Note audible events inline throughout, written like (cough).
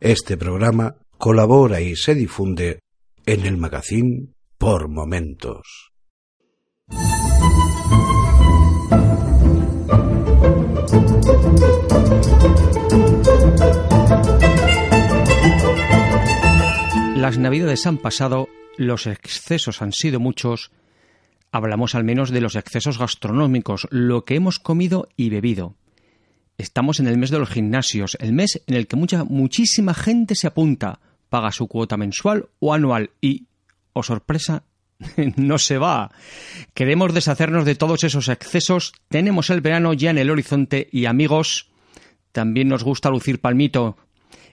Este programa colabora y se difunde en el magazine Por Momentos. Las navidades han pasado, los excesos han sido muchos, hablamos al menos de los excesos gastronómicos, lo que hemos comido y bebido. Estamos en el mes de los gimnasios, el mes en el que mucha, muchísima gente se apunta, paga su cuota mensual o anual y, oh sorpresa, (laughs) no se va. Queremos deshacernos de todos esos excesos, tenemos el verano ya en el horizonte y amigos, también nos gusta lucir palmito.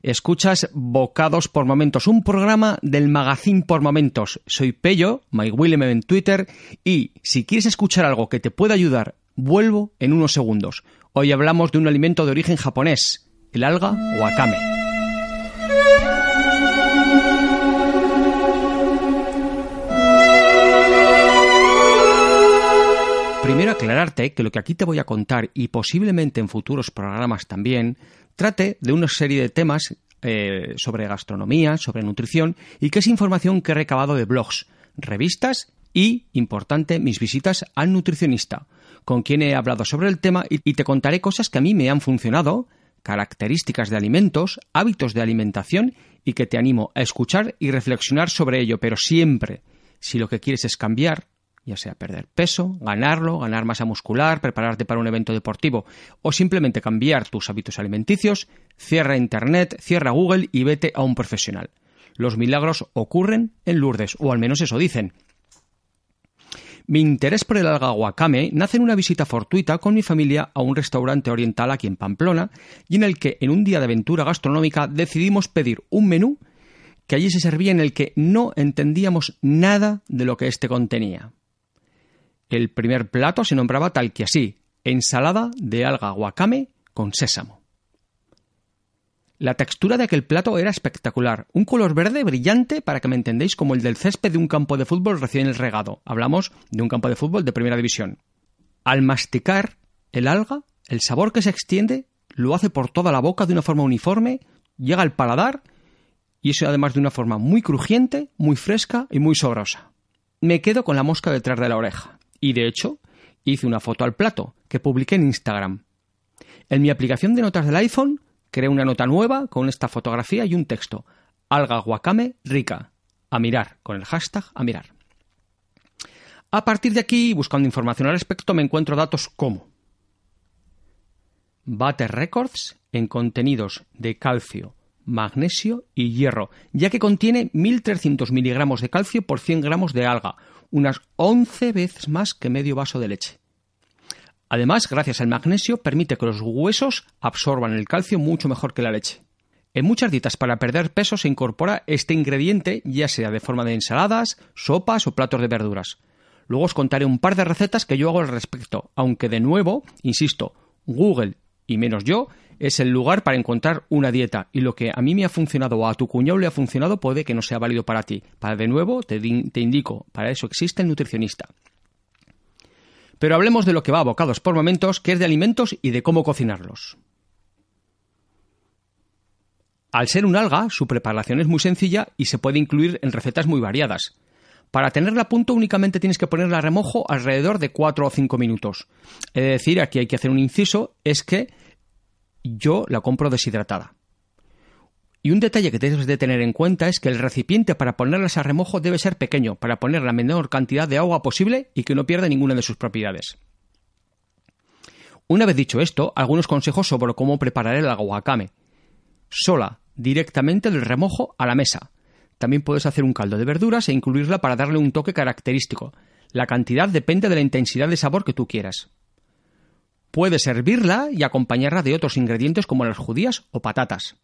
Escuchas Bocados por Momentos, un programa del Magazine por Momentos. Soy Pello, Mike Willem en Twitter, y si quieres escuchar algo que te pueda ayudar, vuelvo en unos segundos. Hoy hablamos de un alimento de origen japonés, el alga wakame. Primero aclararte que lo que aquí te voy a contar y posiblemente en futuros programas también trate de una serie de temas eh, sobre gastronomía, sobre nutrición y que es información que he recabado de blogs, revistas y, importante, mis visitas al nutricionista, con quien he hablado sobre el tema y, te contaré cosas que a mí me han funcionado, características de alimentos, hábitos de alimentación y que te animo a escuchar y reflexionar sobre ello, pero siempre, si lo que quieres es cambiar, ya sea perder peso, ganarlo, ganar masa muscular, prepararte para un evento deportivo o simplemente cambiar tus hábitos alimenticios, cierra Internet, cierra Google y vete a un profesional. Los milagros ocurren en Lourdes, o al menos eso dicen. Mi interés por el alga wakame nace en una visita fortuita con mi familia a un restaurante oriental aquí en Pamplona y en el que en un día de aventura gastronómica decidimos pedir un menú que allí se servía en el que no entendíamos nada de lo que éste contenía. El primer plato se nombraba tal que así, ensalada de alga wakame con sésamo. La textura de aquel plato era espectacular, un color verde brillante para que me entendéis como el del césped de un campo de fútbol recién regado. Hablamos de un campo de fútbol de primera división. Al masticar el alga, el sabor que se extiende lo hace por toda la boca de una forma uniforme, llega al paladar y eso además de una forma muy crujiente, muy fresca y muy sobrosa. Me quedo con la mosca detrás de la oreja. Y de hecho, hice una foto al plato que publiqué en Instagram. En mi aplicación de notas del iPhone creé una nota nueva con esta fotografía y un texto. Alga wakame rica. A mirar, con el hashtag a mirar. A partir de aquí, buscando información al respecto, me encuentro datos como Bate Records en contenidos de calcio, magnesio y hierro, ya que contiene 1.300 miligramos de calcio por 100 gramos de alga, unas 11 veces más que medio vaso de leche. Además, gracias al magnesio, permite que los huesos absorban el calcio mucho mejor que la leche. En muchas dietas para perder peso se incorpora este ingrediente, ya sea de forma de ensaladas, sopas o platos de verduras. Luego os contaré un par de recetas que yo hago al respecto, aunque de nuevo, insisto, Google y menos yo es el lugar para encontrar una dieta y lo que a mí me ha funcionado o a tu cuñado le ha funcionado puede que no sea válido para ti. Para de nuevo te, te indico, para eso existe el nutricionista. Pero hablemos de lo que va a bocados por momentos, que es de alimentos y de cómo cocinarlos. Al ser un alga, su preparación es muy sencilla y se puede incluir en recetas muy variadas. Para tenerla a punto únicamente tienes que ponerla a remojo alrededor de 4 o 5 minutos. Es decir, aquí hay que hacer un inciso, es que yo la compro deshidratada. Y un detalle que debes de tener en cuenta es que el recipiente para ponerlas a remojo debe ser pequeño, para poner la menor cantidad de agua posible y que no pierda ninguna de sus propiedades. Una vez dicho esto, algunos consejos sobre cómo preparar el aguacame. Sola, directamente del remojo a la mesa. También puedes hacer un caldo de verduras e incluirla para darle un toque característico. La cantidad depende de la intensidad de sabor que tú quieras. Puedes servirla y acompañarla de otros ingredientes como las judías o patatas.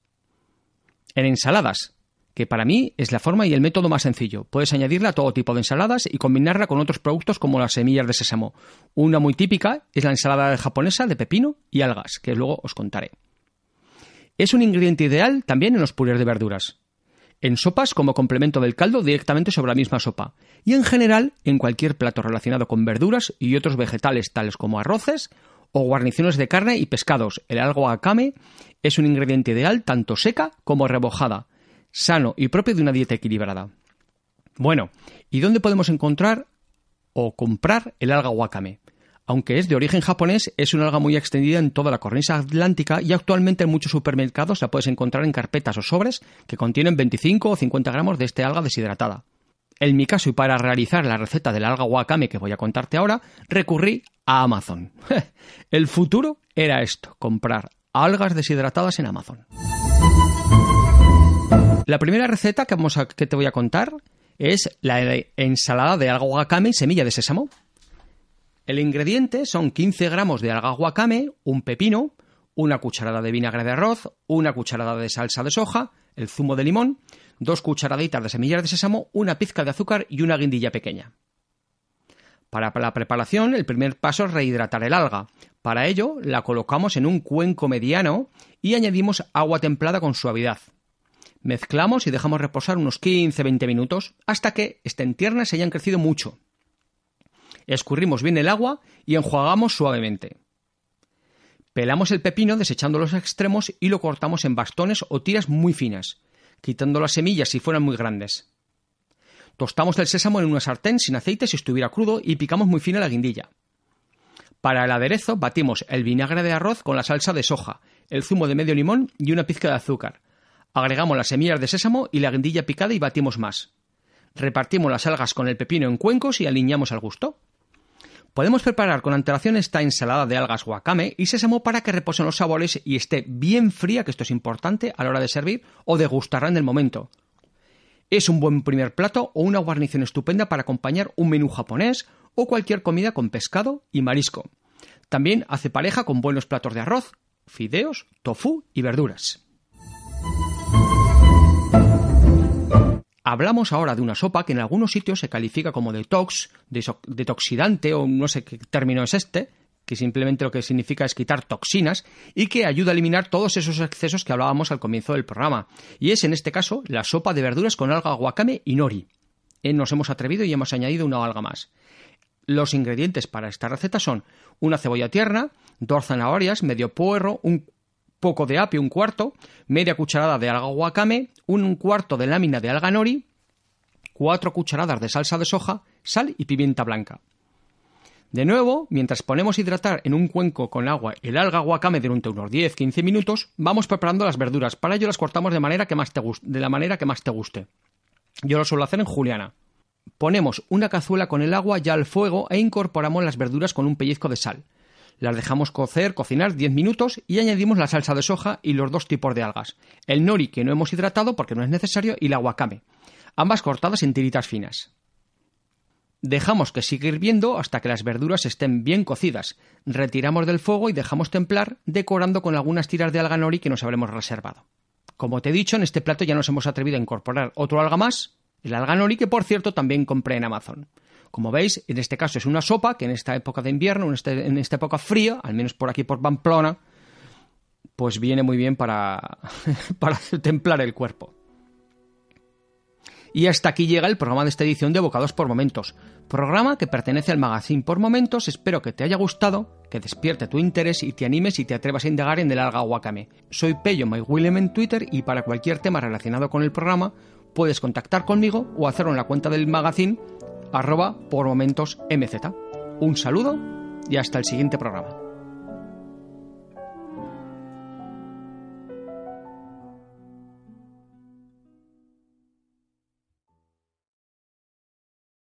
En ensaladas, que para mí es la forma y el método más sencillo. Puedes añadirla a todo tipo de ensaladas y combinarla con otros productos como las semillas de sésamo. Una muy típica es la ensalada japonesa de pepino y algas, que luego os contaré. Es un ingrediente ideal también en los purés de verduras. En sopas como complemento del caldo directamente sobre la misma sopa. Y en general en cualquier plato relacionado con verduras y otros vegetales tales como arroces o guarniciones de carne y pescados. El alga wakame es un ingrediente ideal tanto seca como rebojada, sano y propio de una dieta equilibrada. Bueno, ¿y dónde podemos encontrar o comprar el alga wakame? Aunque es de origen japonés, es una alga muy extendida en toda la cornisa atlántica y actualmente en muchos supermercados la puedes encontrar en carpetas o sobres que contienen 25 o 50 gramos de este alga deshidratada. En mi caso y para realizar la receta del alga wakame que voy a contarte ahora, recurrí a Amazon. (laughs) El futuro era esto, comprar algas deshidratadas en Amazon. La primera receta que, vamos que te voy a contar es la ensalada de alga wakame y semilla de sésamo. El ingrediente son 15 gramos de alga wakame, un pepino, una cucharada de vinagre de arroz, una cucharada de salsa de soja, el zumo de limón, dos cucharaditas de semillas de sésamo, una pizca de azúcar y una guindilla pequeña. Para la preparación, el primer paso es rehidratar el alga. Para ello, la colocamos en un cuenco mediano y añadimos agua templada con suavidad. Mezclamos y dejamos reposar unos 15-20 minutos hasta que estén tiernas y hayan crecido mucho. Escurrimos bien el agua y enjuagamos suavemente. Pelamos el pepino desechando los extremos y lo cortamos en bastones o tiras muy finas, quitando las semillas si fueran muy grandes. Tostamos el sésamo en una sartén sin aceite si estuviera crudo y picamos muy fina la guindilla. Para el aderezo batimos el vinagre de arroz con la salsa de soja, el zumo de medio limón y una pizca de azúcar. Agregamos las semillas de sésamo y la guindilla picada y batimos más. Repartimos las algas con el pepino en cuencos y aliñamos al gusto. Podemos preparar con antelación esta ensalada de algas wakame y sésamo para que reposen los sabores y esté bien fría, que esto es importante a la hora de servir o degustarla en el momento. Es un buen primer plato o una guarnición estupenda para acompañar un menú japonés o cualquier comida con pescado y marisco. También hace pareja con buenos platos de arroz, fideos, tofu y verduras. Hablamos ahora de una sopa que en algunos sitios se califica como detox, detoxidante o no sé qué término es este, que simplemente lo que significa es quitar toxinas y que ayuda a eliminar todos esos excesos que hablábamos al comienzo del programa. Y es en este caso la sopa de verduras con alga wakame y nori. Eh, nos hemos atrevido y hemos añadido una alga más. Los ingredientes para esta receta son una cebolla tierna, dos zanahorias, medio puerro, un poco de apio, un cuarto, media cucharada de alga wakame, un cuarto de lámina de alga nori, cuatro cucharadas de salsa de soja, sal y pimienta blanca. De nuevo, mientras ponemos hidratar en un cuenco con agua el alga wakame durante unos 10-15 minutos, vamos preparando las verduras. Para ello las cortamos de, manera que más te la manera que más te guste. Yo lo suelo hacer en juliana. Ponemos una cazuela con el agua ya al fuego e incorporamos las verduras con un pellizco de sal. Las dejamos cocer, cocinar 10 minutos y añadimos la salsa de soja y los dos tipos de algas. El nori que no hemos hidratado porque no es necesario y la wakame. Ambas cortadas en tiritas finas. Dejamos que siga hirviendo hasta que las verduras estén bien cocidas. Retiramos del fuego y dejamos templar, decorando con algunas tiras de alga nori que nos habremos reservado. Como te he dicho, en este plato ya nos hemos atrevido a incorporar otro alga más, el alga nori, que por cierto también compré en Amazon. Como veis, en este caso es una sopa que en esta época de invierno, en, este, esta época fría, al menos por aquí por Pamplona, pues viene muy bien para, (laughs) para templar el cuerpo. Y hasta aquí llega el programa de esta edición de Bocados por Momentos. Programa que pertenece al magazine por Momentos. Espero que te haya gustado, que despierte tu interés y te animes y te atrevas a indagar en el alga wakame. Soy Pello en Twitter y para cualquier tema relacionado con el programa puedes contactar conmigo o hacerlo en la cuenta del magazine arroba por momentos mz. Un saludo y hasta el siguiente programa.